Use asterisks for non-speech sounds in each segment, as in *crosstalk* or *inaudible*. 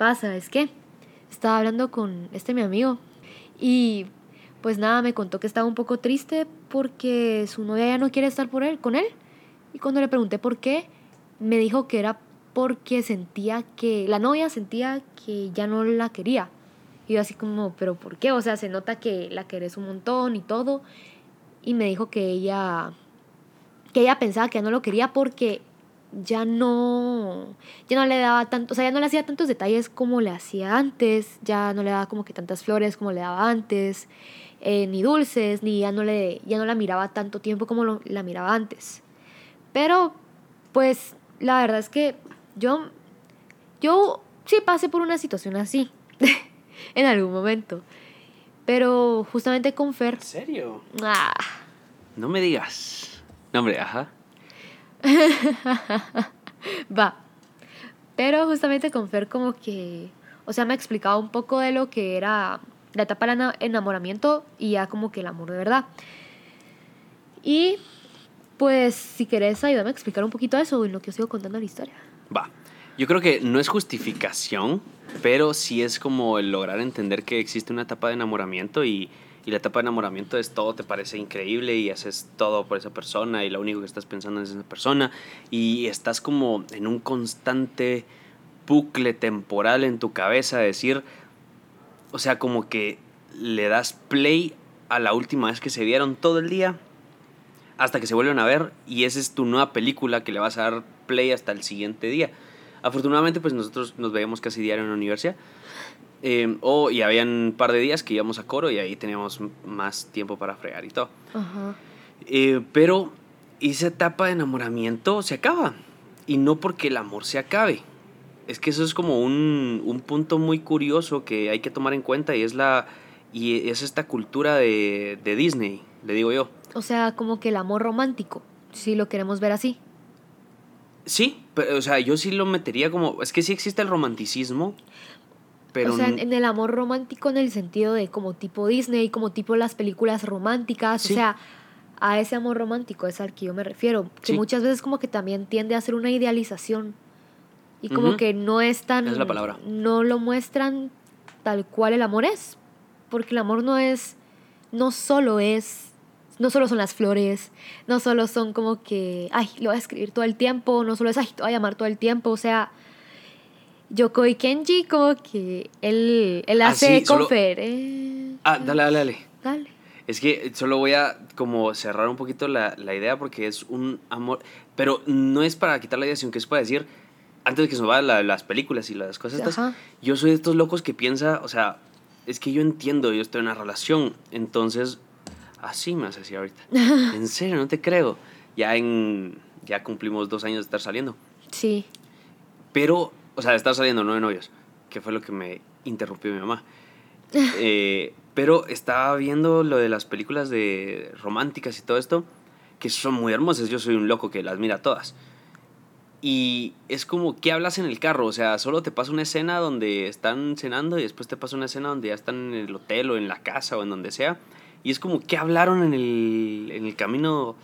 pasa es que estaba hablando con este mi amigo y pues nada, me contó que estaba un poco triste porque su novia ya no quiere estar por él, con él. Y cuando le pregunté por qué, me dijo que era porque sentía que la novia sentía que ya no la quería. Y yo así como, pero ¿por qué? O sea, se nota que la querés un montón y todo. Y me dijo que ella que ella pensaba que ya no lo quería porque ya no ya no le daba tanto, o sea, ya no le hacía tantos detalles como le hacía antes, ya no le daba como que tantas flores como le daba antes, eh, ni dulces, ni ya no le ya no la miraba tanto tiempo como lo, la miraba antes. Pero pues la verdad es que yo yo sí pasé por una situación así *laughs* en algún momento. Pero justamente con Fer. ¿En serio? Ah, No me digas. No, hombre, ajá. *laughs* Va. Pero justamente con Fer como que, o sea, me ha explicado un poco de lo que era la etapa del ena- enamoramiento y ya como que el amor de verdad. Y pues si querés ayúdame a explicar un poquito eso en lo que yo sigo contando la historia. Va. Yo creo que no es justificación, pero sí es como el lograr entender que existe una etapa de enamoramiento y, y la etapa de enamoramiento es todo te parece increíble y haces todo por esa persona y lo único que estás pensando es esa persona y estás como en un constante bucle temporal en tu cabeza, decir, o sea, como que le das play a la última vez que se vieron todo el día hasta que se vuelven a ver y esa es tu nueva película que le vas a dar play hasta el siguiente día. Afortunadamente, pues nosotros nos veíamos casi diario en la universidad. Eh, o y habían un par de días que íbamos a coro y ahí teníamos más tiempo para fregar y todo. Ajá. Eh, pero esa etapa de enamoramiento se acaba. Y no porque el amor se acabe. Es que eso es como un, un punto muy curioso que hay que tomar en cuenta y es la y es esta cultura de, de Disney, le digo yo. O sea, como que el amor romántico, si lo queremos ver así. Sí, pero, o sea, yo sí lo metería como. Es que sí existe el romanticismo, pero. o sea, en, el amor romántico en el sentido de como tipo Disney, como tipo las películas románticas, Sí. o sea, a ese amor romántico es al que yo me refiero, que Sí. muchas veces como que también tiende a ser una idealización y como que no es tan Es la palabra. no lo muestran tal cual el amor es, porque el amor no es no solo es no solo son las flores, no solo son como que, ay, lo voy a escribir todo el tiempo, no solo es, ay, te voy a llamar todo el tiempo, o sea, Yokoi Kenji como que él, él Ah, hace sí, solo- confer, eh, Ah, dale, dale, dale. dale. Es que solo voy a como cerrar un poquito la, la idea porque es un amor. Pero no es para quitar la idea, sino que es para decir, antes de que se nos vayan la- las películas y las cosas estas, yo soy de estos locos que piensa, o sea, es que yo entiendo, yo estoy en una relación, entonces, así me hace así ahorita. *laughs* en serio, no te creo. Ya en, ya cumplimos dos años de estar saliendo. Sí. Pero, o sea, estar saliendo, no de novios, que fue lo que me interrumpió mi mamá. *laughs* Eh, pero estaba viendo lo de las películas de románticas y todo esto, que son muy hermosas. Yo soy un loco que las mira todas. Y es como, ¿qué hablas en el carro? O sea, solo te pasa una escena donde están cenando y después te pasa una escena donde ya están en el hotel o en la casa o en donde sea. Y es como, ¿qué hablaron en el, en el camino,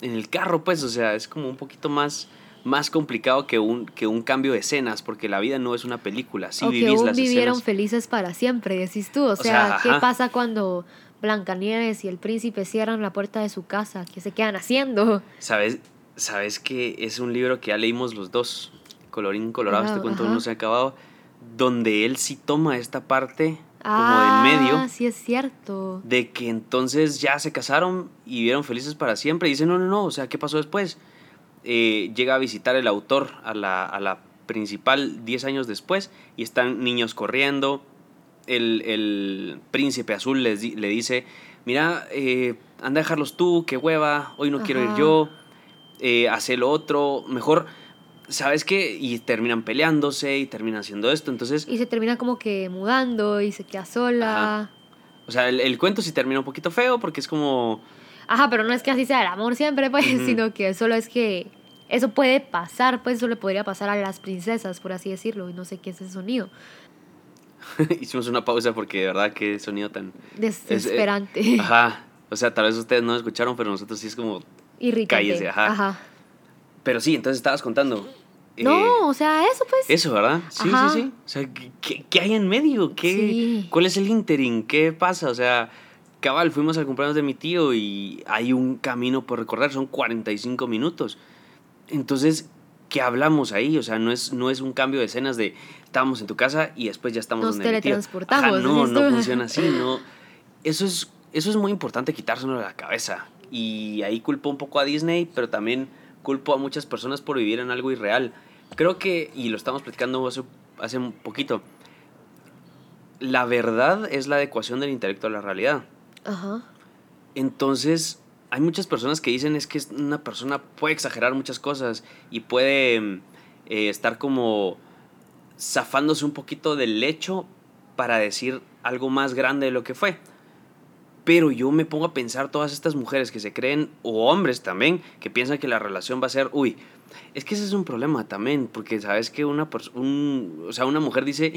en el carro? Pues, o sea, es como un poquito más, más complicado que un, que un cambio de escenas, porque la vida no es una película. Sí o que vivís aún las vivieron escenas. felices para siempre, decís tú. O sea, sea, ¿qué pasa cuando Blancanieves y el príncipe cierran la puerta de su casa? ¿Qué se quedan haciendo? ¿Sabes, ¿Sabes que es un libro que ya leímos los dos? Colorín colorado, este cuento no se ha acabado. Donde él sí toma esta parte como ah, de en medio. sí es cierto. de que entonces ya se casaron y vivieron felices para siempre. Y dice, no, no, no, o sea, ¿qué pasó después? Eh, llega a visitar el autor a la, a la principal 10 años después y están niños corriendo. El, el príncipe azul les di- le dice, mira, eh, anda a dejarlos tú, qué hueva, hoy no quiero ir yo, eh, hace lo otro, mejor, ¿sabes qué? Y terminan peleándose y terminan haciendo esto. Entonces, Y se termina como que mudando y se queda sola. Ajá. o sea, el, el cuento sí termina un poquito feo porque es como... Ajá, pero no es que así sea el amor siempre, pues, sino que solo es que eso puede pasar, pues eso le podría pasar a las princesas, por así decirlo, y no sé qué es ese sonido. *laughs* Hicimos una pausa porque de verdad qué sonido tan... Desesperante, Ajá. O sea, tal vez ustedes no escucharon, pero nosotros sí es como... irritante. cállese, ajá. ajá. Pero sí, entonces estabas contando. Eh, No, o sea, eso pues. Eso, ¿verdad? Sí, Ajá. sí, sí. O sea, ¿qué- ¿qué, qué hay en medio? ¿Qué, Sí. ¿Cuál es el interim? ¿Qué pasa? O sea, cabal, fuimos al cumpleaños de mi tío y hay un camino por recorrer, son 45 minutos. Entonces, ¿qué hablamos ahí? O sea, no es, no es un cambio de escenas de estábamos en tu casa y después ya estamos Nos donde teletransportamos, Ajá, no, ¿sí? no funciona así, *laughs* no. Eso es, eso es muy importante quitárselo de la cabeza. Y ahí culpo un poco a Disney, pero también culpo a muchas personas por vivir en algo irreal. Creo que, y lo estamos platicando hace, hace un poquito, la verdad es la adecuación del intelecto a la realidad. Ajá. Entonces, hay muchas personas que dicen es que una persona puede exagerar muchas cosas y puede eh, estar como zafándose un poquito del hecho para decir algo más grande de lo que fue. Pero yo me pongo a pensar todas estas mujeres que se creen, o hombres también, que piensan que la relación va a ser, uy, es que ese es un problema también, porque sabes que una, un, o sea, una mujer dice,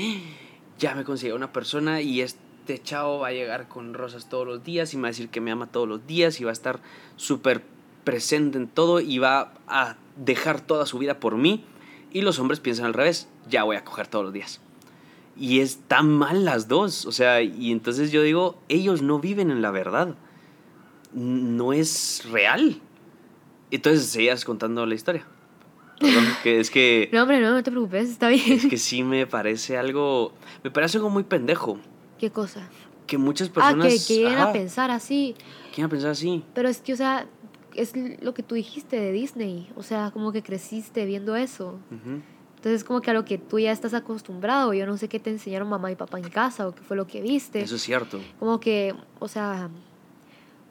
ya me conseguí una persona y este chavo va a llegar con rosas todos los días y me va a decir que me ama todos los días y va a estar súper presente en todo y va a dejar toda su vida por mí. Y los hombres piensan al revés, ya voy a coger todos los días. Y están mal las dos, o sea, y entonces yo digo, ellos no viven en la verdad, no es real. Entonces seguías contando la historia. Perdón, que es que... *laughs* No, hombre, no, no te preocupes, está bien. Es que sí me parece algo. Me parece algo muy pendejo. ¿Qué cosa? Que muchas Ah, personas. que, que lleguen a ajá, pensar así. quieren pensar así. Pero es que, o sea, es lo que tú dijiste de Disney. O sea, como que creciste viendo eso. Ujú. Entonces, como que a lo que tú ya estás acostumbrado. Yo no sé qué te enseñaron mamá y papá en casa o qué fue lo que viste. Eso es cierto. Como que, o sea,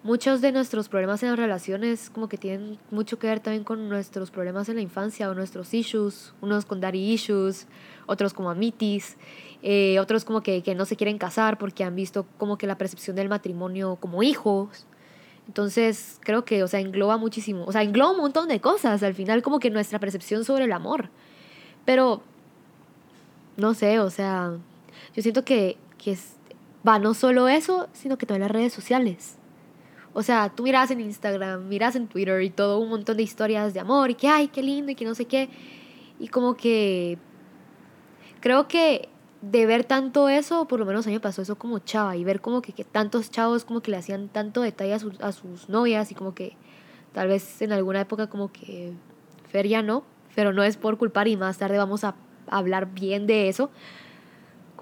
muchos de nuestros problemas en las relaciones como que tienen mucho que ver también con nuestros problemas en la infancia o nuestros issues, unos con daddy issues, otros como amitis, eh, otros como que, que no se quieren casar porque han visto como que la percepción del matrimonio como hijos. Entonces, creo que, o sea, engloba muchísimo, o sea, engloba un montón de cosas, al final como que nuestra percepción sobre el amor. Pero, no sé, o sea, yo siento que, que es, va no solo eso, sino que también las redes sociales. O sea, tú miras en Instagram, miras en Twitter y todo un montón de historias de amor y que, ay, qué lindo y que no sé qué. Y como que creo que de ver tanto eso, por lo menos a mí me pasó eso como chava y ver como que, que tantos chavos como que le hacían tanto detalle a sus, a sus novias y como que tal vez en alguna época como que Fer ya no, pero no es por culpar y más tarde vamos a hablar bien de eso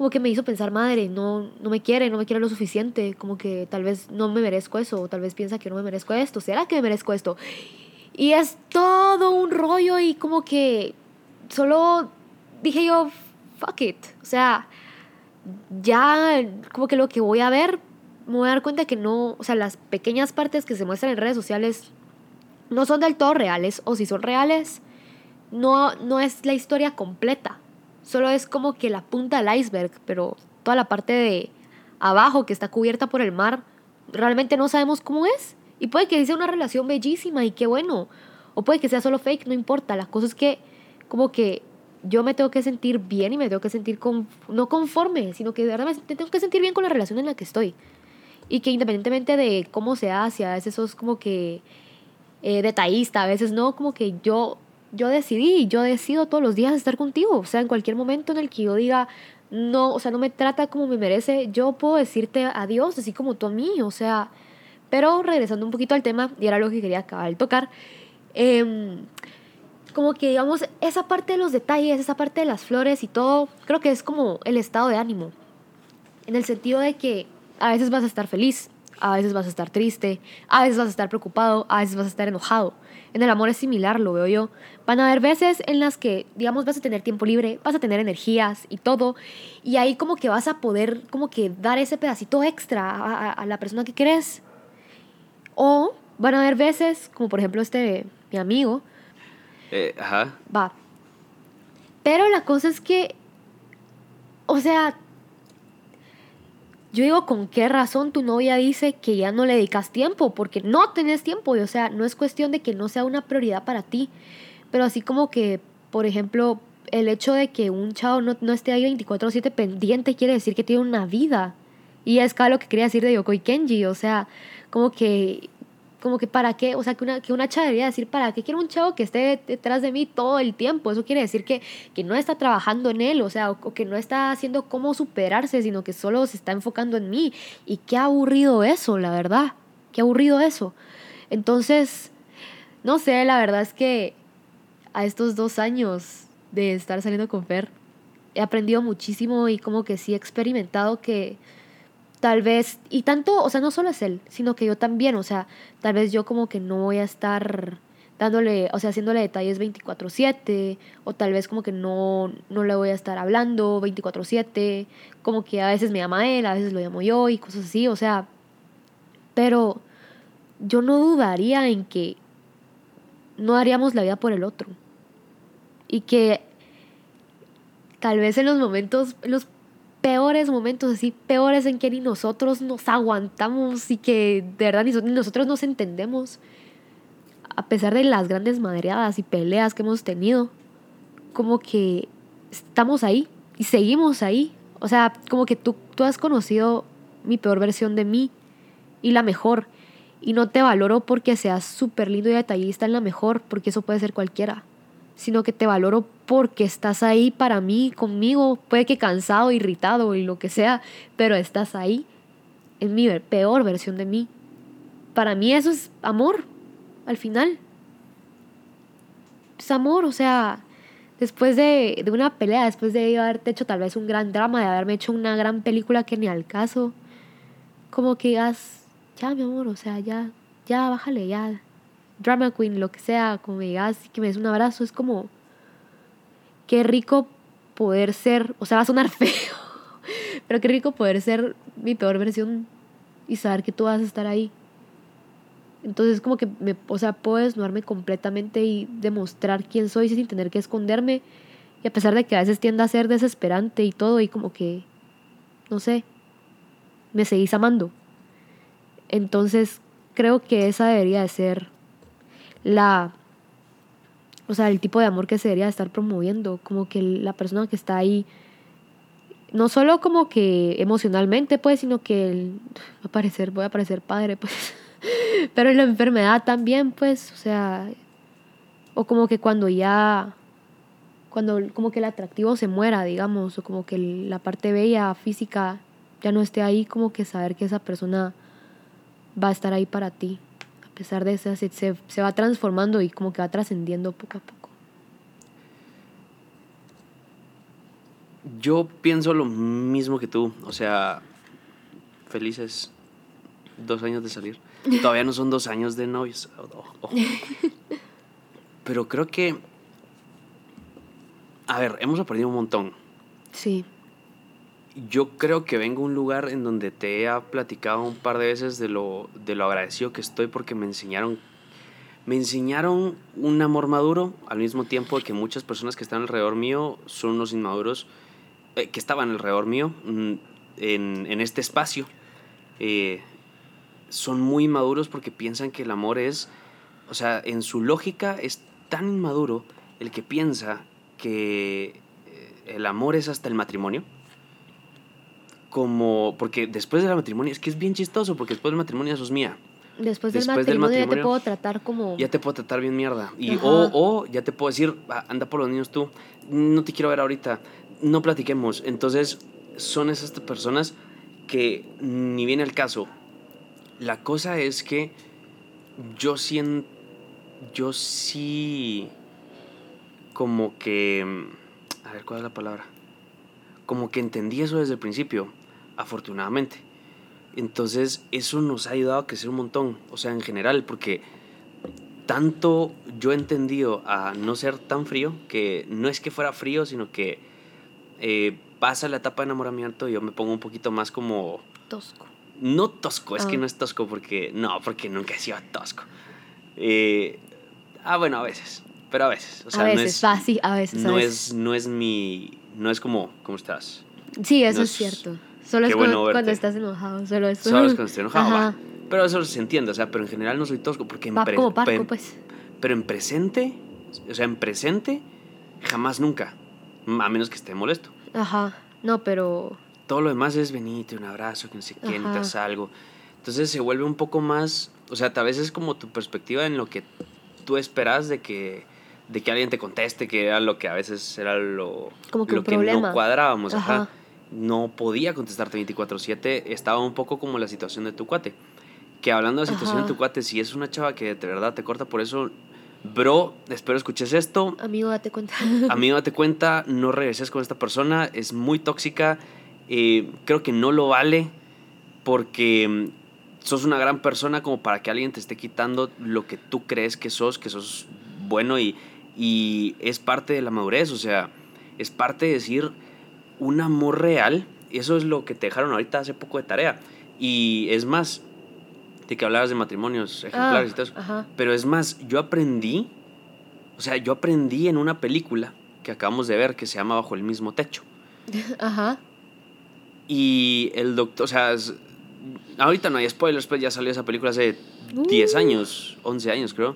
como que me hizo pensar, madre, no, no me quiere, no me quiere lo suficiente, como que tal vez no me merezco eso, o tal vez piensa que no me merezco esto, ¿será que me merezco esto? Y es todo un rollo y como que solo dije yo, fuck it, o sea, ya como que lo que voy a ver, me voy a dar cuenta que no, o sea, las pequeñas partes que se muestran en redes sociales no son del todo reales, o si son reales, no, no es la historia completa. Solo es como que la punta del iceberg, pero toda la parte de abajo que está cubierta por el mar, realmente no sabemos cómo es. Y puede que sea una relación bellísima y qué bueno. O puede que sea solo fake, no importa. La cosa es que como que yo me tengo que sentir bien y me tengo que sentir con, no conforme, sino que de verdad me tengo que sentir bien con la relación en la que estoy. Y que independientemente de cómo se hace, a veces sos como que eh, detallista, a veces no, como que yo yo decidí, yo decido todos los días estar contigo. O sea, en cualquier momento en el que yo diga, no, o sea, no me trata como me merece, yo puedo decirte adiós, así como tú a mí. O sea, pero regresando un poquito al tema, y era lo que quería acabar de tocar, em, como que digamos, esa parte de los detalles, esa parte de las flores y todo, creo que es como el estado de ánimo. En el sentido de que a veces vas a estar feliz, a veces vas a estar triste, a veces vas a estar preocupado, a veces vas a estar enojado. En el amor es similar, lo veo yo. Van a haber veces en las que, digamos, vas a tener tiempo libre, vas a tener energías y todo, y ahí como que vas a poder como que dar ese pedacito extra a, a- a la persona que querés. O van a haber veces, como por ejemplo este, mi amigo, Eh, ajá. va. Pero la cosa es que, o sea, yo digo, ¿con qué razón tu novia dice que ya no le dedicas tiempo? Porque no tenés tiempo, y, o sea, no es cuestión de que no sea una prioridad para ti, pero así como que, por ejemplo, el hecho de que un chavo no, no esté ahí 24/7 pendiente quiere decir que tiene una vida. Y es cada lo que quería decir de Yoko y Kenji, o sea, como que como que para qué, o sea, que una, que una chava debería decir, ¿para qué quiero un chavo que esté detrás de mí todo el tiempo? Eso quiere decir que, que no está trabajando en él, o sea, o, que no está haciendo cómo superarse, sino que solo se está enfocando en mí. Y qué aburrido eso, la verdad, qué aburrido eso. Entonces, no sé, la verdad es que a estos dos años de estar saliendo con Fer, he aprendido muchísimo y como que sí he experimentado que tal vez, y tanto, o sea, no solo es él, sino que yo también, o sea, tal vez yo como que no voy a estar dándole, o sea, haciéndole detalles 24/7, o tal vez como que no, no le voy a estar hablando 24/7, como que a veces me llama él, a veces lo llamo yo y cosas así, o sea, pero yo no dudaría en que no haríamos la vida por el otro. Y que tal vez en los momentos, los peores momentos, así peores en que ni nosotros nos aguantamos y que de verdad ni nosotros nos entendemos, a pesar de las grandes madreadas y peleas que hemos tenido, como que estamos ahí y seguimos ahí. O sea, como que tú, tú has conocido mi peor versión de mí y la mejor. Y no te valoro porque seas súper lindo y detallista en la mejor, porque eso puede ser cualquiera sino que te valoro porque estás ahí para mí, conmigo, puede que cansado, irritado y lo que sea, pero estás ahí en mi peor versión de mí. Para mí eso es amor, al final. Es amor, o sea, después de, de una pelea, después de haberte hecho tal vez un gran drama, de haberme hecho una gran película que ni al caso, como que digas, ya mi amor, o sea, ya, ya, bájale, ya, drama queen, lo que sea, como me digas, que me des un abrazo, es como, qué rico poder ser, o sea, va a sonar *laughs* feo, pero qué rico poder ser mi peor versión y saber que tú vas a estar ahí. Entonces como que me, o sea, puedo desnudarme completamente y demostrar quién soy sin tener que esconderme. Y a pesar de que a veces tienda a ser desesperante y todo, y como que, no sé, me seguís amando. Entonces creo que esa debería de ser la, o sea, el tipo de amor que se debería estar promoviendo, como que la persona que está ahí, no solo como que emocionalmente, pues, sino que va a parecer, voy a parecer padre, pues, *laughs* pero en la enfermedad también, pues, o sea, o como que cuando ya, cuando como que el atractivo se muera, digamos, o como que la parte bella física ya no esté ahí, como que saber que esa persona va a estar ahí para ti pesar de eso, se, se va transformando y como que va trascendiendo poco a poco. Yo pienso lo mismo que tú, o sea, felices dos años de salir. *laughs* Todavía no son dos años de novios. *laughs* Pero creo que, a ver, hemos aprendido un montón. Sí yo creo que vengo a un lugar en donde te he platicado un par de veces de lo, de lo agradecido que estoy porque me enseñaron, me enseñaron un amor maduro al mismo tiempo que muchas personas que están alrededor mío son unos inmaduros eh, que estaban alrededor mío mm, en, en este espacio. Eh, son muy inmaduros porque piensan que el amor es, o sea, en su lógica es tan inmaduro el que piensa que eh, el amor es hasta el matrimonio como, porque después del matrimonio, es que es bien chistoso, porque después del matrimonio sos mía. Después, del, matrimonio, ya te puedo tratar como... Ya te puedo tratar bien mierda. Y o, o ya te puedo decir, anda por los niños tú, no te quiero ver ahorita, no platiquemos. Entonces, son esas personas que ni viene el caso. La cosa es que yo siento, yo sí, como que, a ver, ¿cuál es la palabra? Como que entendí eso desde el principio afortunadamente. Entonces eso nos ha ayudado a crecer un montón, o sea, en general, porque tanto yo he entendido a no ser tan frío, que no es que fuera frío, sino que eh, pasa la etapa de enamoramiento y yo me pongo un poquito más como... Tosco. No tosco, es que ah. no es tosco porque... No, porque nunca he sido tosco. Eh, ah, bueno, a veces, pero a veces. a veces, no es, a veces. no, Es, no es mi... No es como, ¿cómo estás? Sí, eso es cierto. Solo es cuando, estás enojado, solo es. Solo es cuando estoy enojado, Pero eso se entiende, o sea, pero en general no soy tosco porque en como parco, pues. Pero en presente, o sea, en presente, jamás nunca. A menos que esté molesto. Ajá, no, pero... Todo lo demás es venite, un abrazo, que no sé necesitas algo. Entonces se vuelve un poco más O sea, tal vez es como tu perspectiva en lo que tú esperas de que, de que alguien te conteste, que era lo que a veces era lo, Como que lo que no cuadrábamos. Ajá. Ajá. No podía contestarte 24/7. Estaba un poco como la situación de tu cuate. Que hablando de la situación Ajá. de tu cuate, si es una chava que de verdad te corta por eso, bro, espero escuches esto. Amigo, date cuenta. *laughs* Amigo, date cuenta, no regreses con esta persona, es muy tóxica, eh, creo que no lo vale porque mm, sos una gran persona como para que alguien te esté quitando lo que tú crees que sos, que sos bueno y, y es parte de la madurez, o sea, es parte de decir un amor real, eso es lo que te dejaron ahorita hace poco de tarea. Y es más, de que hablabas de matrimonios ejemplares y todo eso. Ah, Ajá. Pero es más, yo aprendí, o sea, yo aprendí en una película que acabamos de ver que se llama Bajo el mismo techo. *laughs* Ajá. Y el doctor, o sea, es- ahorita no hay spoilers, pues ya salió esa película hace 10 Uh. años, 11 años creo.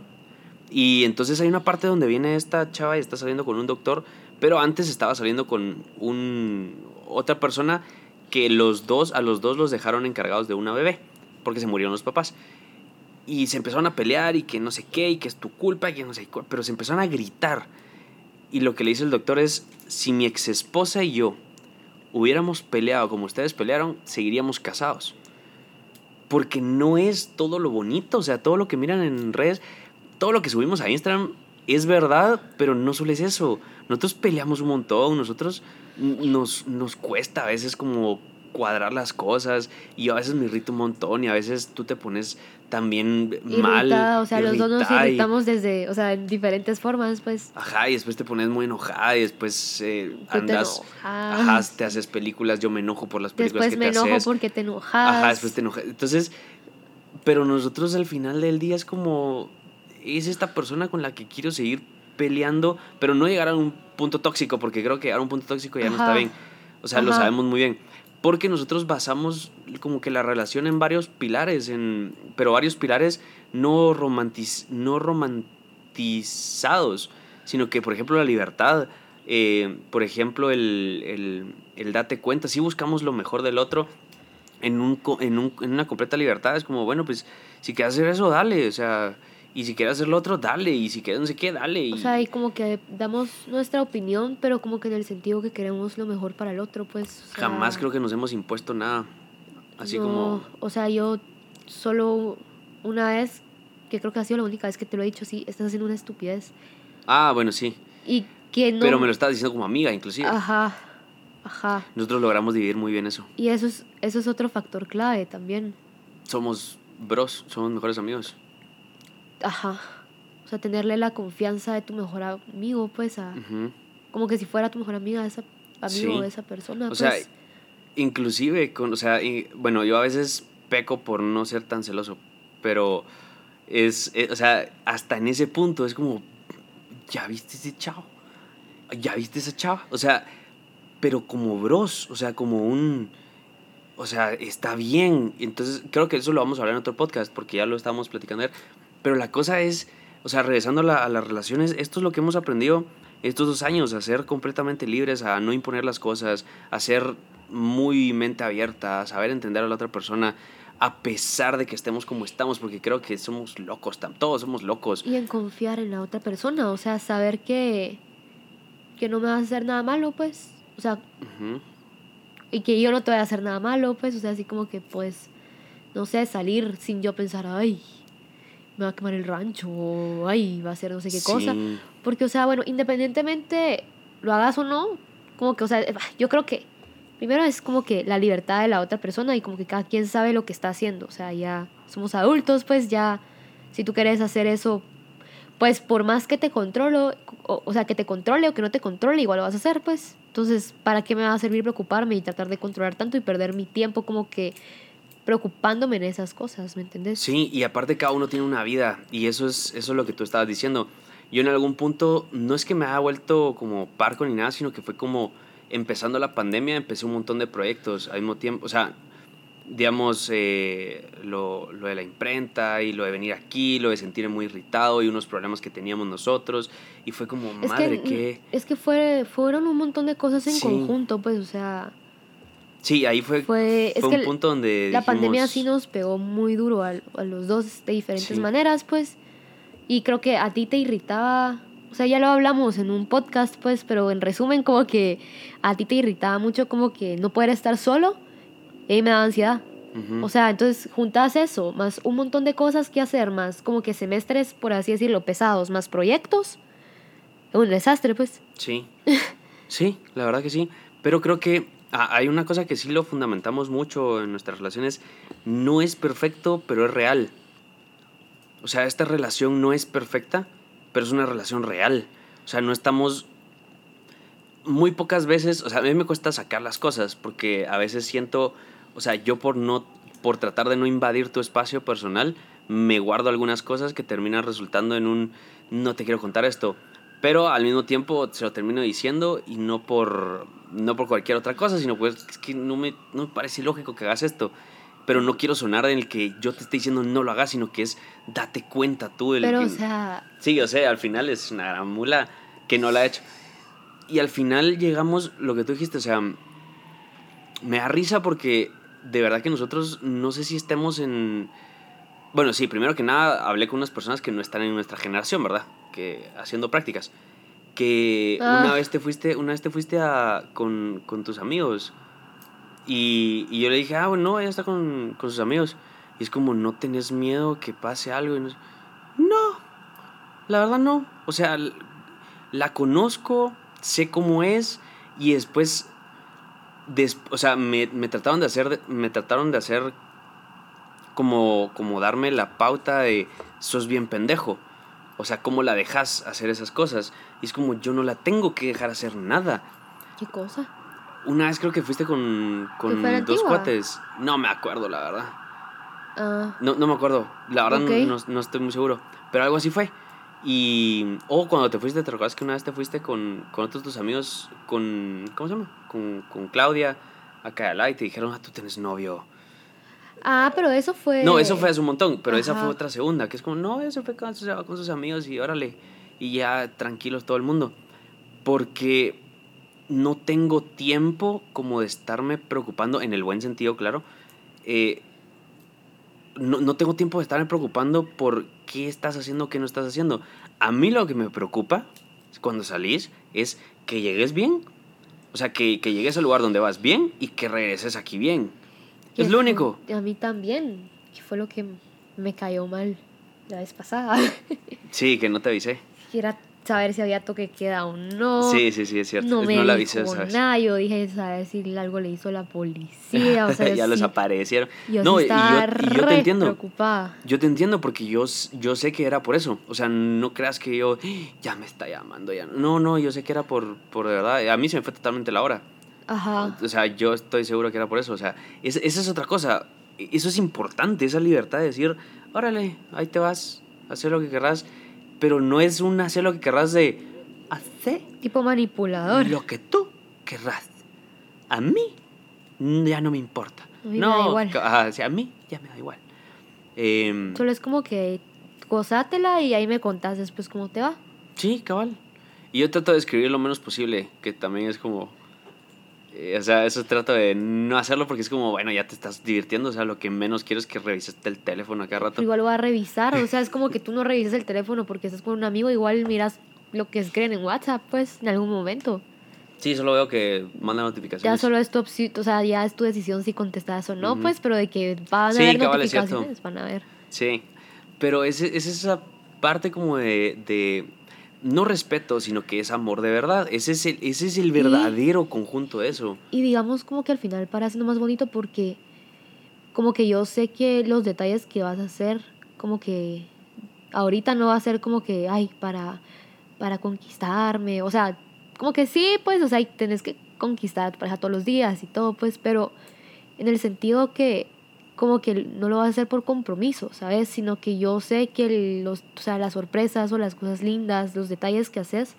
Y entonces hay una parte donde viene esta chava y está saliendo con un doctor, pero antes estaba saliendo con un, otra persona que los dos, a los dos los dejaron encargados de una bebé, porque se murieron los papás. Y se empezaron a pelear y que no sé qué, y que es tu culpa, y que no sé qué, pero se empezaron a gritar. Y lo que le dice el doctor es, si mi ex esposa y yo hubiéramos peleado como ustedes pelearon, seguiríamos casados. Porque no es todo lo bonito, o sea, todo lo que miran en redes, todo lo que subimos a Instagram es verdad, pero no solo es eso. Nosotros peleamos un montón, nosotros nos, nos cuesta a veces como cuadrar las cosas y a veces me irrito un montón y a veces tú te pones también mal. Irritada, o sea, los dos nos irritada y- irritamos desde, o sea, en diferentes formas, pues. Ajá, y después te pones muy enojada y después eh, te andas. enojas. Ajá, te haces películas, yo me enojo por las películas Después que me te enojo haces. porque te enojas. Ajá, después te enojas. Entonces, pero nosotros al final del día es como, es esta persona con la que quiero seguir peleando, pero no llegar a un punto tóxico, porque creo que llegar a un punto tóxico ya no está bien. O sea, lo sabemos muy bien. Porque nosotros basamos como que la relación en varios pilares, en, pero varios pilares no, romantiz, no romantizados, sino que, por ejemplo, la libertad, eh, por ejemplo, el, el, el date cuenta, si buscamos lo mejor del otro en, un, co- en, un- en una completa libertad, es como, bueno, pues si quieres hacer eso, dale, o sea, y si quieres hacer lo otro, dale, y si quieres no sé qué, dale. Y, O sea, y como que damos nuestra opinión, pero como que en el sentido que queremos lo mejor para el otro, pues. o sea, jamás creo que nos hemos impuesto nada. Así no, como... O sea, yo solo una vez, que creo que ha sido la única vez que te lo he dicho, sí, estás haciendo una estupidez. Ah, bueno, sí. Y que no. Pero me lo estás diciendo como amiga, inclusive. Ajá, ajá. Nosotros logramos dividir muy bien eso. Y eso es, eso es otro factor clave también. Somos bros, somos mejores amigos. Ajá. O sea, tenerle la confianza de tu mejor amigo, pues, a, como que si fuera tu mejor amiga de esa amigo Sí. de esa persona. O pues. sea, inclusive, con, o sea, y- bueno, yo a veces peco por no ser tan celoso, pero es, eh, o sea, hasta en ese punto es como, ¿ya viste ese chavo? ¿Ya viste esa chava? O sea, pero como bros, o sea, como un, o sea, está bien. Entonces, creo que eso lo vamos a hablar en otro podcast, porque ya lo estábamos platicando ayer. Pero la cosa es, o sea, regresando a, la- a las relaciones, esto es lo que hemos aprendido estos dos años, a ser completamente libres, a no imponer las cosas, a ser muy mente abierta, a saber entender a la otra persona, a pesar de que estemos como estamos, porque creo que somos locos, todos somos locos. Y en confiar en la otra persona, o sea, saber que, que no me va a hacer nada malo, pues. O sea, y que yo no te voy a hacer nada malo, pues. O sea, así como que, pues, no sé, salir sin yo pensar, ay, me va a quemar el rancho, o ay, va a hacer no sé qué cosa. Porque, o sea, bueno, independientemente lo hagas o no, como que, o sea, yo creo que primero es como que la libertad de la otra persona y como que cada quien sabe lo que está haciendo. O sea, ya somos adultos, pues ya, si tú quieres hacer eso, pues por más que te controlo, o, o sea, que te controle o que no te controle, igual lo vas a hacer, pues. Entonces, ¿para qué me va a servir preocuparme y tratar de controlar tanto y perder mi tiempo como que preocupándome en esas cosas, ¿me entendés? Sí, y aparte cada uno tiene una vida y eso es, eso es lo que tú estabas diciendo. Yo en algún punto, no es que me haya vuelto como parco ni nada, sino que fue como empezando la pandemia, empecé un montón de proyectos al mismo tiempo. O sea, digamos, eh, lo, lo de la imprenta y lo de venir aquí, lo de sentirme muy irritado y unos problemas que teníamos nosotros. Y fue como, madre, que, que... Es que fue, fueron un montón de cosas en Sí. conjunto, pues, o sea... Sí, ahí fue, Fue, un punto donde la pandemia sí nos pegó muy duro a, a los dos de diferentes Sí. maneras, pues. Y creo que a ti te irritaba, o sea, ya lo hablamos en un podcast, pues, pero en resumen, como que a ti te irritaba mucho como que no poder estar solo y ahí me daba ansiedad. O sea, entonces juntas eso, más un montón de cosas que hacer, más como que semestres, por así decirlo, pesados, más proyectos. Un desastre, pues. Sí, sí, la verdad que sí. Pero creo que hay una cosa que sí lo fundamentamos mucho en nuestras relaciones. No es perfecto, pero es real. O sea, esta relación no es perfecta, pero es una relación real. O sea, no estamos... Muy pocas veces, o sea, a mí me cuesta sacar las cosas porque a veces siento, o sea, yo por no, por tratar de no invadir tu espacio personal, me guardo algunas cosas que terminan resultando en un, no te quiero contar esto, pero al mismo tiempo se lo termino diciendo y no por, no por cualquier otra cosa, sino pues es que no me, no me parece lógico que hagas esto. Pero no quiero sonar en el que yo te esté diciendo no lo hagas, sino que es date cuenta tú. del Pero, que- o sea, Sí, o sea, al final es una gran mula que no la ha hecho. Y al final llegamos, lo que tú dijiste, o sea, me da risa porque de verdad que nosotros no sé si estemos en... Bueno, sí, primero que nada hablé con unas personas que no están en nuestra generación, ¿verdad? Que haciendo prácticas. Que Ah. una vez te fuiste, una vez te fuiste a, con, con tus amigos. Y, y yo le dije, ah, bueno, no, ella está con, con sus amigos. Y es como, ¿no tenés miedo que pase algo? Y no, no, la verdad no. O sea, la conozco, sé cómo es y después, des- o sea, me, me trataron de hacer, me trataron de hacer como, como darme la pauta de sos bien pendejo. O sea, ¿cómo la dejas hacer esas cosas? Y es como, yo no la tengo que dejar hacer nada. ¿qué cosa? Una vez creo que fuiste con, con dos antigua? cuates. No me acuerdo, la verdad. Ah, No, no me acuerdo. La verdad no- Ok. no, no estoy muy seguro. Pero algo así fue. Y. O cuando te fuiste, ¿te recuerdas que una vez te fuiste con, con otros tus amigos? Con. ¿Cómo se llama? Con, con Claudia, a Cayalá, y te dijeron, ah, tú tienes novio. Ah, pero eso fue... No, eso fue hace un montón, pero esa Ajá. fue otra segunda, que es como, no, eso fue cuando se va con sus amigos y órale. Y ya tranquilos todo el mundo. Porque no tengo tiempo como de estarme preocupando, en el buen sentido, claro. eh, no, no tengo tiempo de estarme preocupando por qué estás haciendo, qué no estás haciendo. A mí lo que me preocupa cuando salís es que llegues bien. O sea, que, que llegues al lugar donde vas bien y que regreses aquí bien. Es lo único. A mí también, que fue lo que me cayó mal la vez pasada. *laughs* Sí, que no te avisé. Quisiera saber si había toque queda o no. Sí, sí, sí, es cierto. No me no la dijo avisé, ¿sabes? nada. Yo dije, saber si algo le hizo la policía. O *laughs* sea, ya los sí- aparecieron. Yo no, sí y yo, y yo te entiendo. preocupada. Yo te entiendo porque yo, yo sé que era por eso. O sea, no creas que yo, "Ah, ya me está llamando, ya. No, no, yo sé que era por, por de verdad. A mí se me fue totalmente la hora. Ajá. O sea, yo estoy seguro que era por eso. O sea, es- esa es otra cosa. Eso es importante, esa libertad de decir, órale, ahí te vas, hacer lo que querrás. Pero no es un hacer lo que querrás de, hacer Tipo manipulador. lo que tú querrás. A mí ya no me importa. A mí me no, da igual. ajá, sí, a mí ya me da igual. Em, Solo es como que gozátela y ahí me contás después cómo te va. sí, cabal. Y yo trato de escribir lo menos posible, que también es como... eh, o sea, eso trato de no hacerlo porque es como, bueno, ya te estás divirtiendo. O sea, lo que menos quiero es que revises el teléfono a cada rato. Pero igual lo va a revisar. O sea, es como que *laughs* tú no revises el teléfono porque estás con un amigo. Igual miras lo que escriben en WhatsApp, pues, en algún momento. Sí, solo veo que manda notificaciones. Ya solo es tu opción, o sea, ya es tu decisión si contestas o no, pues, pero de que van a Sí, haber notificaciones, van a ver. Sí, pero es, es esa parte como de, de no respeto, sino que es amor de verdad. Ese es el, ese es el verdadero conjunto de eso. Y digamos como que al final para siendo más bonito porque como que yo sé que los detalles que vas a hacer, como que ahorita no va a ser como que, ay, para, para conquistarme, o sea, como que sí, pues, o sea, tenés que conquistar a tu pareja todos los días y todo, pues, pero en el sentido que como que no lo vas a hacer por compromiso, ¿sabes? Sino que yo sé que los, o sea, las sorpresas o las cosas lindas, los detalles que haces,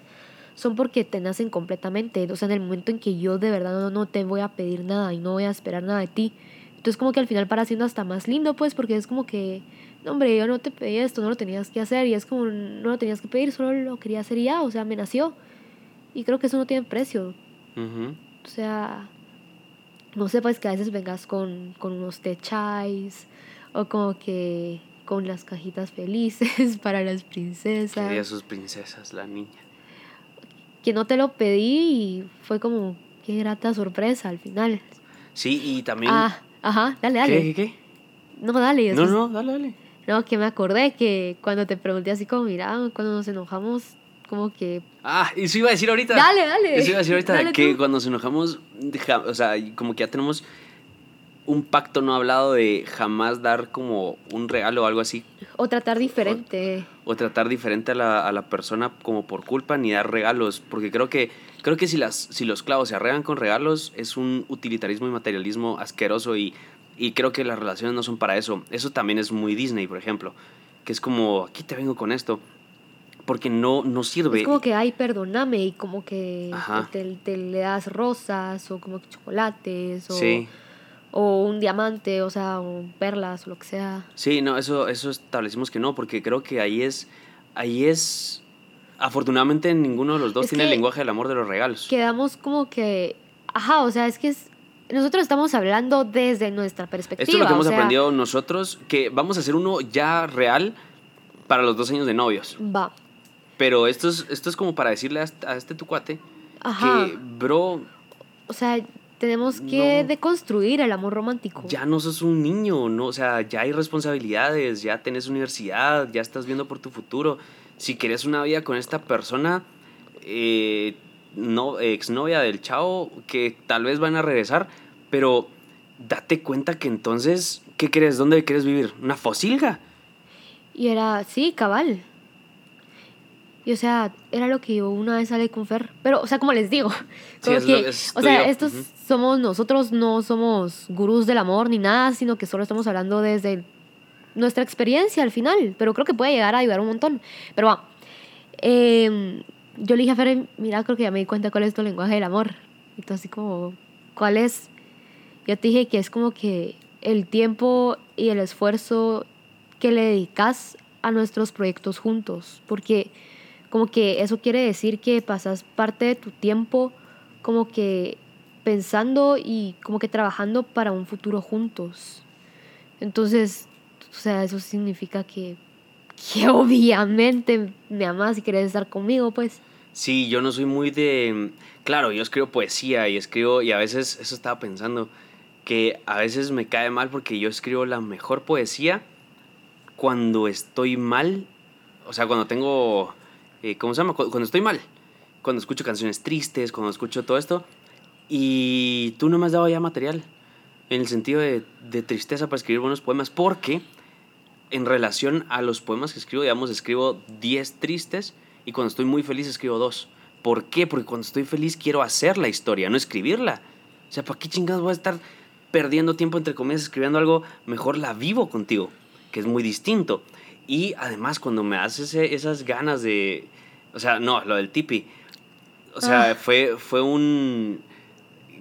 son porque te nacen completamente. O sea, en el momento en que yo de verdad no, no te voy a pedir nada y no voy a esperar nada de ti. Entonces como que al final para siendo hasta más lindo, pues, porque es como que, no, hombre, yo no te pedí esto, no lo tenías que hacer y es como, no lo tenías que pedir, solo lo quería hacer y ya, o sea, me nació. Y creo que eso no tiene precio. O sea, no sé, pues que a veces vengas con, con unos techais o como que con las cajitas felices *laughs* para las princesas. Quería sus princesas, la niña. Que no te lo pedí y fue como, qué grata sorpresa al final. Sí, y también... Ah, ajá, dale, dale. ¿Qué, qué, qué? No, dale. No, no, dale, dale. No, que me acordé que cuando te pregunté así como, mira, cuando nos enojamos, como que... Ah, eso iba a decir ahorita. Dale, dale. Eso iba a decir ahorita, Dale que tú. cuando nos enojamos, o sea, como que ya tenemos un pacto no hablado de jamás dar como un regalo o algo así, O tratar diferente. o tratar diferente a la, a la persona como por culpa, ni dar regalos, porque creo que, creo que si, las, si los clavos se arreglan con regalos, es un utilitarismo y materialismo asqueroso y, y creo que las relaciones no son para eso. Eso también es muy Disney, por ejemplo, que es como, aquí te vengo con esto, porque no, no sirve. Es como que, ay, perdóname, y como que te, te le das rosas, o como que chocolates, o, Sí. o un diamante, o sea, o perlas, o lo que sea. Sí, no, eso, eso establecimos que no, porque creo que ahí es, ahí es, afortunadamente ninguno de los dos Es tiene el lenguaje del amor de los regalos. Quedamos como que, ajá, o sea, es que es, nosotros estamos hablando desde nuestra perspectiva. Esto es lo que hemos sea, aprendido nosotros, que vamos a hacer uno ya real para los dos años de novios. Va, Pero esto es, esto es como para decirle a este, a este tu cuate ajá. que, bro, O sea, tenemos que No. deconstruir el amor romántico. ya no sos un niño, ¿no? O sea, ya hay responsabilidades, ya tenés universidad, ya estás viendo por tu futuro. Si querés una vida con esta persona, eh, no, exnovia del chavo, que tal vez van a regresar, pero date cuenta que entonces, ¿qué querés? ¿Dónde quieres vivir? ¿Una fosilga? Y era, sí, cabal. Y o sea, era lo que yo una vez salí con Fer. Pero, o sea, como les digo, *laughs* Sí, como es que, es o sea, estos Ujú. somos nosotros, no somos gurús del amor ni nada, sino que solo estamos hablando desde nuestra experiencia al final. Pero creo que puede llegar a ayudar un montón. Pero va, em, yo le dije a Fer, mira, creo que ya me di cuenta cuál es tu lenguaje del amor. Y tú así como, ¿cuál es? Yo te dije que es como que el tiempo y el esfuerzo que le dedicas a nuestros proyectos juntos, porque como que eso quiere decir que pasas parte de tu tiempo como que pensando y como que trabajando para un futuro juntos. Entonces, o sea, eso significa que, que *laughs* obviamente me amas y quieres estar conmigo, pues. Sí, yo no soy muy de... Claro, yo escribo poesía y escribo, y a veces, eso estaba pensando, que a veces me cae mal porque yo escribo la mejor poesía cuando estoy mal, o sea, cuando tengo, eh, ¿cómo se llama? Cu- Cuando estoy mal, cuando escucho canciones tristes, cuando escucho todo esto, y tú no me has dado ya material, en el sentido de, de tristeza para escribir buenos poemas, porque en relación a los poemas que escribo, digamos, escribo 10 tristes y cuando estoy muy feliz escribo dos. ¿Por qué? Porque cuando estoy feliz quiero hacer la historia, no escribirla. O sea, ¿para qué chingados voy a estar perdiendo tiempo, entre comillas, escribiendo algo? Mejor la vivo contigo, que es muy distinto. Y además, cuando me haces esas ganas de... O sea, no, lo del tipi. O sea, Ah. fue, fue un...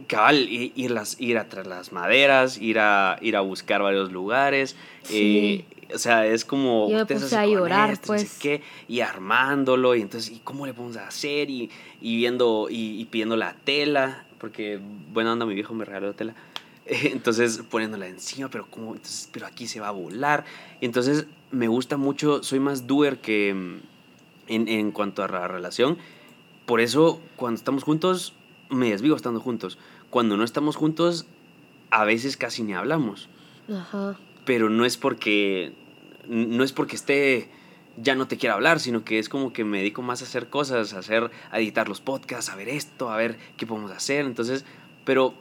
Cabal, ir, las, ir a tras las maderas, ir a, ir a buscar varios lugares. Sí. eh, o sea, es como... Yo me puse a llorar, esto, no sé pues. qué, y armándolo, y entonces, ¿y cómo le vamos a hacer? Y, y viendo, y, y pidiendo la tela, porque, buena onda, mi viejo me regaló tela. *laughs* Entonces, poniéndola encima, pero como, entonces, pero aquí se va a volar. Y entonces, me gusta mucho, soy más doer que mm, en, en cuanto a la relación. Por eso, cuando estamos juntos, me desvivo estando juntos. Cuando no estamos juntos, a veces casi ni hablamos Ajá. pero no es porque no es porque esté ya no te quiera hablar, sino que es como que me dedico más a hacer cosas, a hacer a editar los podcasts, a ver esto, a ver qué podemos hacer, entonces, pero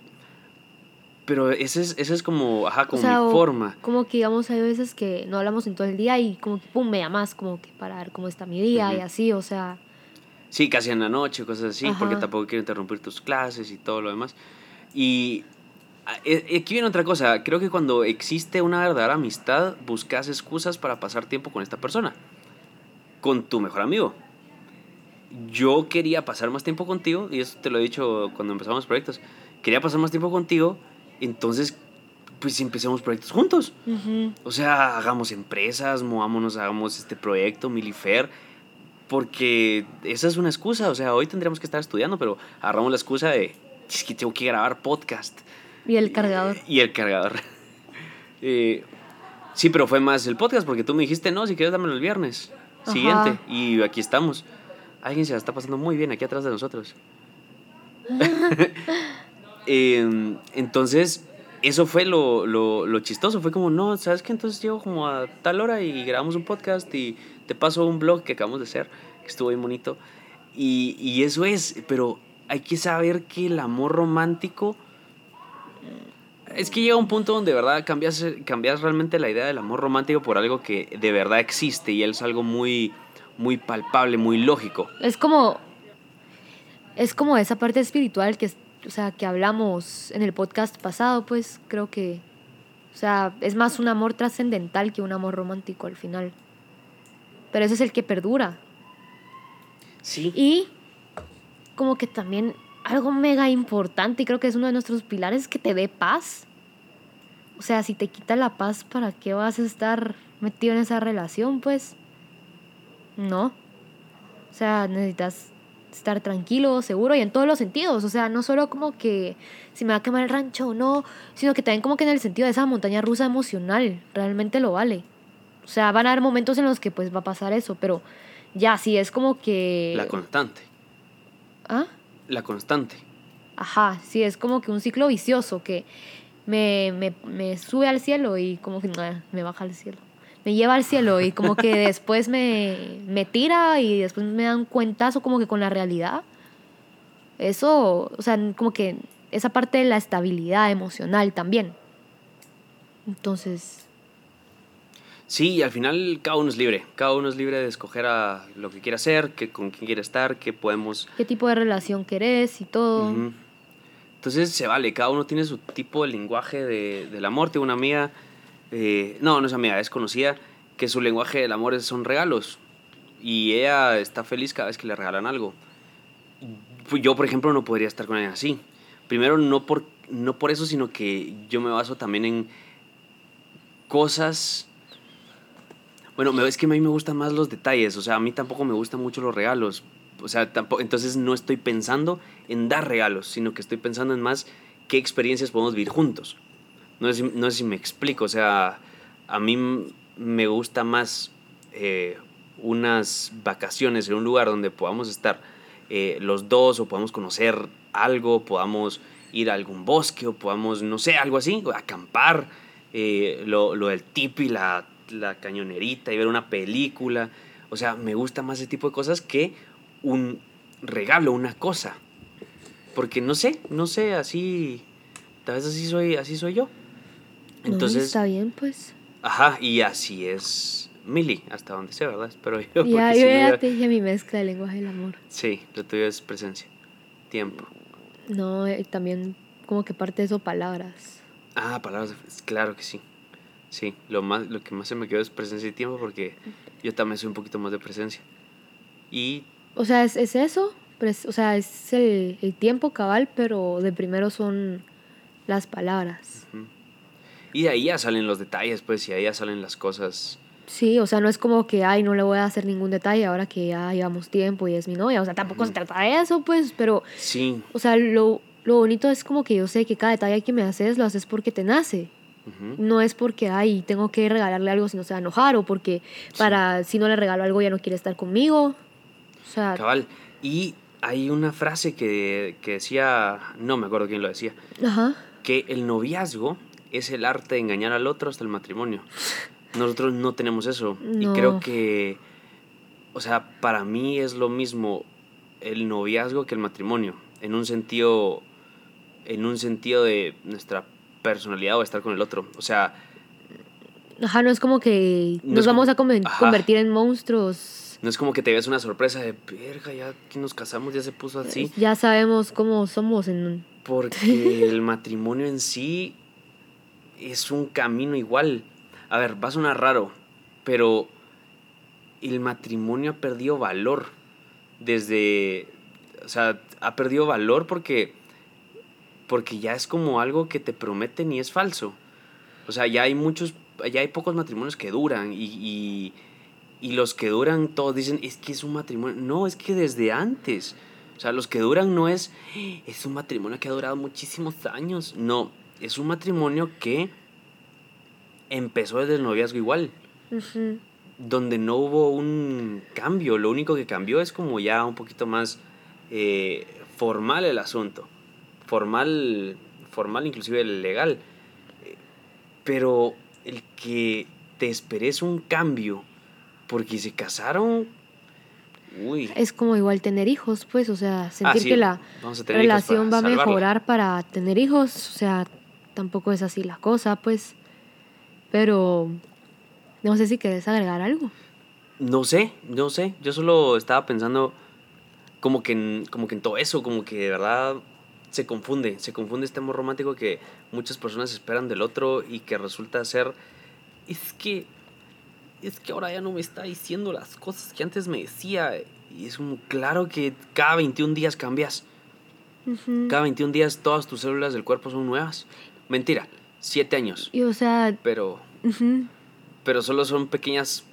pero ese es ese es como, ajá, como o sea, mi forma. Como que digamos, hay veces que no hablamos en todo el día y como que pum, me llamas como que para ver cómo está mi día y Ujú. así, o sea, Sí, casi en la noche, cosas así, porque Ajá. tampoco quiero interrumpir tus clases y todo lo demás. Y eh, aquí viene otra cosa, creo que cuando existe una verdadera amistad, buscas excusas para pasar tiempo con esta persona, con tu mejor amigo. Yo quería pasar más tiempo contigo, y eso te lo he dicho cuando empezamos proyectos, quería pasar más tiempo contigo, entonces pues empecemos proyectos juntos. O sea, hagamos empresas, movámonos, hagamos este proyecto, Milifer, porque esa es una excusa. O sea, hoy tendríamos que estar estudiando, pero agarramos la excusa de, es que tengo que grabar podcast. Y el cargador. Y el cargador. *laughs* Eh, sí, pero fue más el podcast porque tú me dijiste, no, si quieres dámelo el viernes siguiente. Y aquí estamos. Alguien se la está pasando muy bien aquí atrás de nosotros. *laughs* Em, entonces, eso fue lo, lo, lo, chistoso. Fue como, no, ¿sabes qué? Entonces llego como a tal hora y grabamos un podcast y te paso un blog que acabamos de hacer, que estuvo bien bonito. Y, y eso es, pero hay que saber que el amor romántico es que llega un punto donde de verdad cambias, cambias realmente la idea del amor romántico por algo que de verdad existe y es algo muy, muy palpable, muy lógico. Es como, es como esa parte espiritual que, o sea, que hablamos en el podcast pasado, pues creo que, o sea, es más un amor trascendental que un amor romántico al final. Pero ese es el que perdura. Sí. Y como que también algo mega importante y creo que es uno de nuestros pilares que te dé paz. O sea, si te quita la paz, ¿para qué vas a estar metido en esa relación? Pues no. O sea, necesitas estar tranquilo, seguro y en todos los sentidos. O sea, no solo como que si me va a quemar el rancho o no, sino que también como que en el sentido de esa montaña rusa emocional, realmente lo vale. O sea, van a haber momentos en los que pues va a pasar eso, pero ya, sí, es como que... La constante. ¿Ah? La constante. Ajá, sí, es como que un ciclo vicioso que me, me, me sube al cielo y como que me baja al cielo. Me lleva al cielo y como que después me, me tira y después me da un cuentazo como que con la realidad. Eso, o sea, como que esa parte de la estabilidad emocional también. Entonces, Sí, al final cada uno es libre. Cada uno es libre de escoger a lo que quiere hacer, que, con quién quiere estar, qué podemos... ¿Qué tipo de relación querés y todo? Entonces se vale, cada uno tiene su tipo de lenguaje de, del amor. Tengo una amiga, eh, no, no es amiga, es conocida, que su lenguaje del amor son regalos. Y ella está feliz cada vez que le regalan algo. Yo, por ejemplo, no podría estar con ella así. Primero, no por, no por eso, sino que yo me baso también en cosas bueno, es que a mí me gustan más los detalles, o sea, a mí tampoco me gustan mucho los regalos. O sea, entonces no estoy pensando en dar regalos, sino que estoy pensando en más qué experiencias podemos vivir juntos. No sé, no sé si me explico, o sea, a mí me gusta más eh, unas vacaciones en un lugar donde podamos estar eh, los dos o podamos conocer algo, podamos ir a algún bosque o podamos, no sé, algo así, acampar, eh, lo, lo del tip y la la cañonerita y ver una película. O sea, me gusta más ese tipo de cosas que un regalo, una cosa. Porque no sé, no sé, así, tal vez así soy, así soy yo. Entonces, está bien, pues. Ajá, y así es Mili, hasta donde sea, ¿verdad? Espero yo. Ya, yo ya te dije mi mezcla de lenguaje del amor. Sí, lo tuyo es presencia, tiempo. No, eh, también como que parte de eso palabras. Ah, palabras, claro que sí. Sí, lo, más, lo que más se me quedó es presencia y tiempo porque yo también soy un poquito más de presencia. Y... O sea, es, es eso, o sea, es el, el, tiempo cabal, pero de primero son las palabras. Y de ahí ya salen los detalles, pues, y ahí ya salen las cosas. Sí, o sea, no es como que, ay, no le voy a hacer ningún detalle ahora que ya llevamos tiempo y es mi novia. O sea, tampoco se trata de eso, pues, pero... Sí. O sea, lo, lo bonito es como que yo sé que cada detalle que me haces lo haces porque te nace. No es porque, ay, tengo que regalarle algo si no se va a enojar o porque para si no le regalo algo ya no quiere estar conmigo. O sea, Cabal. Y hay una frase que, que decía, no me acuerdo quién lo decía, que el noviazgo es el arte de engañar al otro hasta el matrimonio. Nosotros no tenemos eso. Y creo que, o sea, para mí es lo mismo el noviazgo que el matrimonio. En un sentido, en un sentido de nuestra personalidad o estar con el otro. O sea... Ajá, no es como que nos vamos a convertir en monstruos. No es como que te ves una sorpresa de, verga, ya que nos casamos ya se puso así. Ya sabemos cómo somos en... Porque *laughs* el matrimonio en sí es un camino igual. A ver, va a sonar raro, pero el matrimonio ha perdido valor desde... O sea, ha perdido valor porque porque ya es como algo que te prometen y es falso. O sea, ya hay muchos, ya hay pocos matrimonios que duran y, y, los que duran todos dicen, es que es un matrimonio. No, es que desde antes. O sea, los que duran no es, es un matrimonio que ha durado muchísimos años. No, es un matrimonio que empezó desde el noviazgo igual, donde no hubo un cambio, lo único que cambió es como ya un poquito más eh, formal el asunto, formal, formal inclusive legal, pero el que te esperes un cambio. Porque se casaron, uy, Es como igual tener hijos, pues, o sea, sentir sí, que la relación va a mejorar para tener hijos, o sea, tampoco es así la cosa, pues. Pero no sé si querés agregar algo. No sé, no sé. Yo solo estaba pensando como que en, como que en todo eso, como que de verdad se confunde, se confunde este amor romántico que muchas personas esperan del otro y que resulta ser es que es que ahora ya no me está diciendo las cosas que antes me decía y es como claro que cada 21 días cambias. Cada 21 días todas tus células del cuerpo son nuevas. Mentira, 7 años, Y o sea, pero ujú, pero solo son pequeñas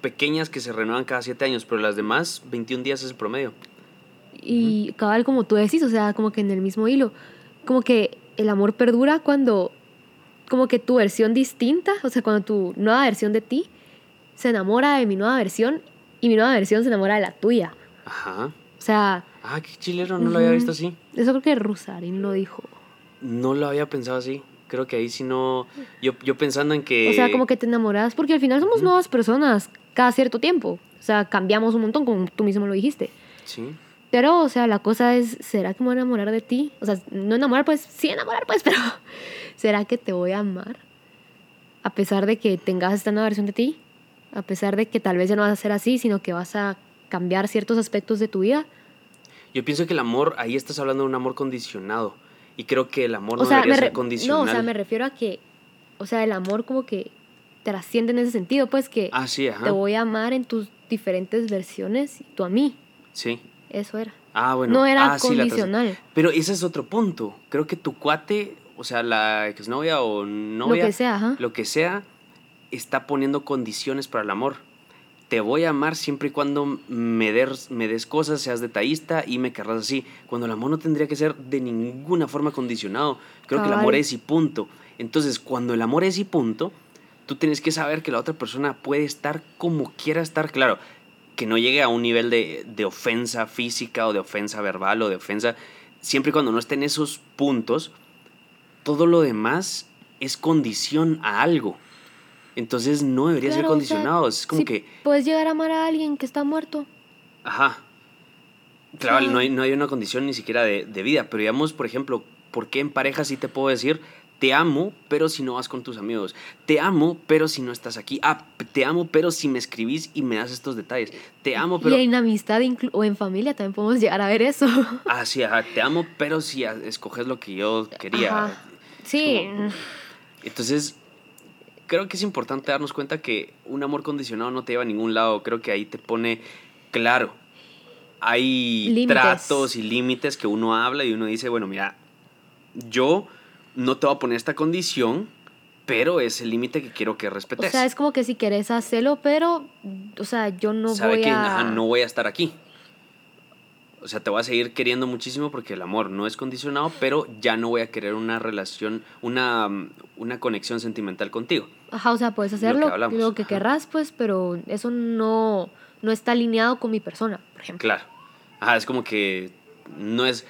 pequeñas que se renuevan cada 7 años, pero las demás 21 días es el promedio. y cabal como tú decís, o sea, como que en el mismo hilo, como que el amor perdura cuando, como que tu versión distinta, o sea, cuando tu nueva versión de ti se enamora de mi nueva versión y mi nueva versión se enamora de la tuya. Ajá. O sea, Ah, qué chilero, no lo había visto así. eso creo que Rusarín lo dijo. No lo había pensado así. Creo que ahí sí no. Yo, yo pensando en que. O sea, como que te enamoras, porque al final somos nuevas personas cada cierto tiempo. O sea, cambiamos un montón, como tú mismo lo dijiste. Sí. Pero, o sea, la cosa es, ¿será que me voy a enamorar de ti? O sea, no enamorar, pues, sí enamorar, pues, *laughs* pero ¿será que te voy a amar? A pesar de que tengas esta nueva versión de ti, a pesar de que tal vez ya no vas a ser así, sino que vas a cambiar ciertos aspectos de tu vida. Yo pienso que el amor, ahí estás hablando de un amor condicionado. Y creo que el amor O no sea, debería ser condicional. no, o sea, me refiero a que, o sea, el amor como que trasciende en ese sentido, pues que Ah, sí, ajá. te voy a amar en tus diferentes versiones y tú a mí. Sí. Eso era. Ah, bueno. no era Ah, sí, condicional. Pero ese es otro punto. Creo que tu cuate, o sea, la exnovia o novia. lo que sea, ajá. lo que sea, está poniendo condiciones para el amor. Te voy a amar siempre y cuando me des, me des cosas, seas detallista y me querrás así. Cuando el amor no tendría que ser de ninguna forma condicionado. Creo que el amor es y punto. Entonces, cuando el amor es y punto, tú tienes que saber que la otra persona puede estar como quiera estar. Claro, que no llegue a un nivel de, de ofensa física o de ofensa verbal o de ofensa. Siempre y cuando no estén esos puntos, todo lo demás es condición a algo. Entonces no debería ser Claro, o sea, condicionado. es como si que, Puedes llegar a amar a alguien que está muerto. ajá. Claro, no hay, no hay una condición ni siquiera de, de vida. Pero digamos, por ejemplo, ¿por qué en pareja sí te puedo decir, te amo, pero si no vas con tus amigos? Te amo, pero si no estás aquí. Ah, te amo, pero si me escribís y me das estos detalles. Te amo, pero... Y en amistad o en familia también podemos llegar a ver eso. *laughs* Ah, sí, ajá. Te amo, pero si escoges lo que yo quería. Ajá. Sí. como- Entonces, creo que es importante darnos cuenta que un amor condicionado no te lleva a ningún lado. Creo que ahí te pone claro. Hay Límites. tratos y límites que uno habla y uno dice, bueno, mira, yo no te voy a poner esta condición, pero es el límite que quiero que O respetes. sea, es como que si querés hacerlo, pero, o sea, yo no Sabe voy que a... ajá, no voy a estar aquí. O sea, te voy a seguir queriendo muchísimo porque el amor no es condicionado, pero ya no voy a querer una relación, una, una conexión sentimental contigo. Ajá, o sea, puedes Lo que hacerlo lo que, querrás, pues, pero eso no, no está alineado con mi persona, por ejemplo. Claro. Ajá, es como que no es.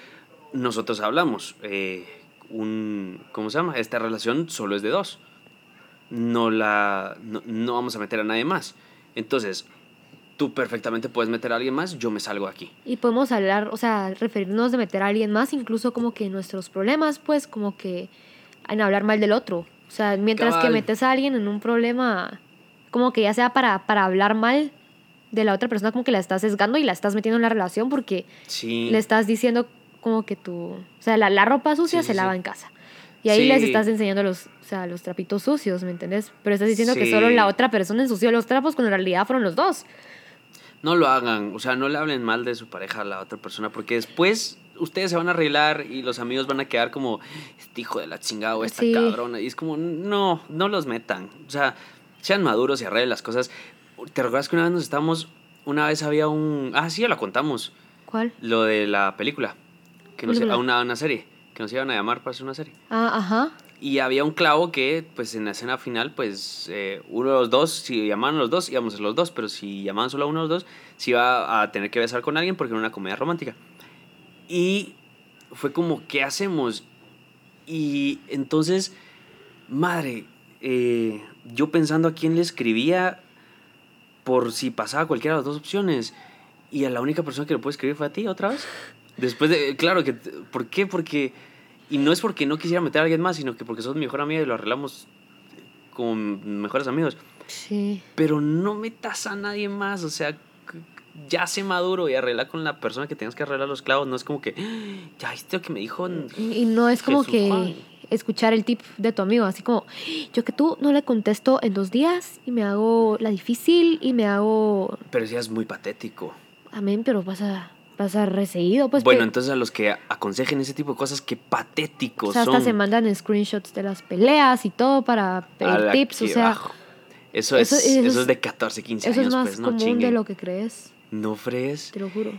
Nosotros hablamos. eh, un. ¿Cómo se llama? Esta relación solo es de dos. No la. No, no vamos a meter a nadie más. Entonces, tú perfectamente puedes meter a alguien más, yo me salgo de aquí. Y podemos hablar, o sea, referirnos de meter a alguien más, incluso como que nuestros problemas, pues, como que en hablar mal del otro. O sea, mientras que metes a alguien en un problema, como que ya sea para, para hablar mal de la otra persona, como que la estás sesgando y la estás metiendo en la relación porque Sí. le estás diciendo como que tú, o sea, la, la ropa sucia Sí, se sí, lava en casa. Y ahí Sí. les estás enseñando los, o sea, los trapitos sucios, ¿me entiendes? Pero estás diciendo que solo la otra persona ensució los trapos cuando en realidad fueron los dos. No lo hagan, o sea, no le hablen mal de su pareja a la otra persona, porque después ustedes se van a arreglar y los amigos van a quedar como, este hijo de la chingada o esta Sí. cabrona. Y es como, no, no los metan. O sea, sean maduros y arreglen las cosas. ¿Te recuerdas que una vez nos estábamos, una vez había un, ah, sí, ya la contamos, ¿Cuál? lo de la película, que nos, a una, una serie, que nos iban a llamar para hacer una serie. Ah, ajá. Y había un clavo que, pues en la escena final, pues eh, uno de los dos, si llamaban los dos, íbamos a los dos, pero si llamaban solo a uno de los dos, se iba a tener que besar con alguien porque era una comedia romántica. Y fue como, ¿qué hacemos? Y entonces, madre, eh, yo pensando a quién le escribía por si pasaba cualquiera de las dos opciones. Y a la única persona que le puede escribir fue a ti otra vez. Después de, claro, que, ¿por qué? Porque, y no es porque no quisiera meter a alguien más, sino que porque sos mi mejor amiga y lo arreglamos como mejores amigos. Sí. Pero no metas a nadie más, o sea, ya sé maduro y arregla con la persona que tengas que arreglar los clavos. No es como que, ya viste lo que me dijo. Y no es como Jesús que Juan. escuchar el tip de tu amigo, así como, yo que tú no le contesto en dos días y me hago la difícil y me hago, Pero sí es muy patético. amén, pero pasa, pasa reseguido, pues. bueno, pe- entonces a los que aconsejen ese tipo de cosas, qué o patéticos sea, hasta son. se mandan screenshots de las peleas y todo para pedir la tips, o que sea, bajo. Eso es, eso- eso, eso es, de 14, 15 eso años, es más pues, no común de chinguen. lo que crees, No frees. te lo juro.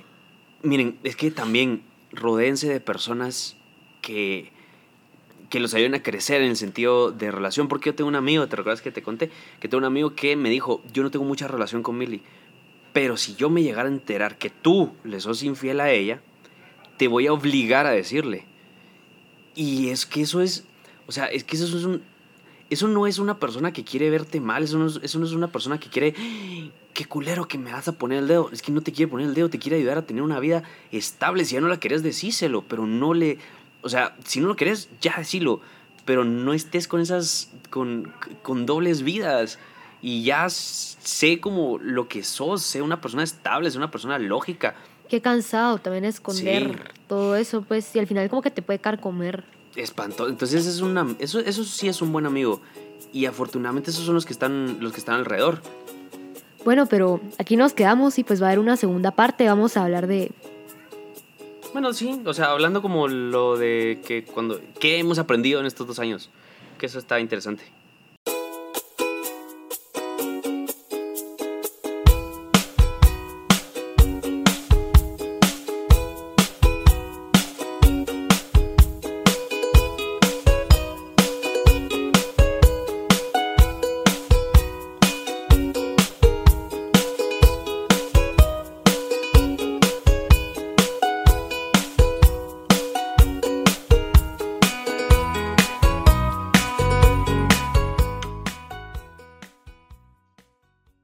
Miren, es que también rodéense de personas que, que los ayuden a crecer en el sentido de relación. Porque yo tengo un amigo, ¿te recuerdas que te conté? Que tengo un amigo que me dijo, yo no tengo mucha relación con Milly, pero si yo me llegara a enterar que tú le sos infiel a ella, te voy a obligar a decirle. Y es que eso es, o sea, es que eso es un... Eso no es una persona que quiere verte mal, eso no es, eso no es una persona que quiere, "Ay, qué culero que me vas a poner el dedo. Es que no te quiere poner el dedo, te quiere ayudar a tener una vida estable. Si ya no la querés, decíselo, pero no le... O sea, si no lo querés, ya decílo, pero no estés con esas, con, con dobles vidas. Y ya sé como lo que sos, sé una persona estable, sé una persona lógica. Qué cansado también esconder Sí. todo eso, pues, y al final como que te puede carcomer. espantoso. Entonces es una, eso, eso sí es un buen amigo. Y afortunadamente esos son los que están, los que están alrededor. Bueno, pero aquí nos quedamos y pues va a haber una segunda parte, vamos a hablar de Bueno, sí, o sea, hablando como lo de que cuando, ¿qué hemos aprendido en estos dos años? Que eso está interesante.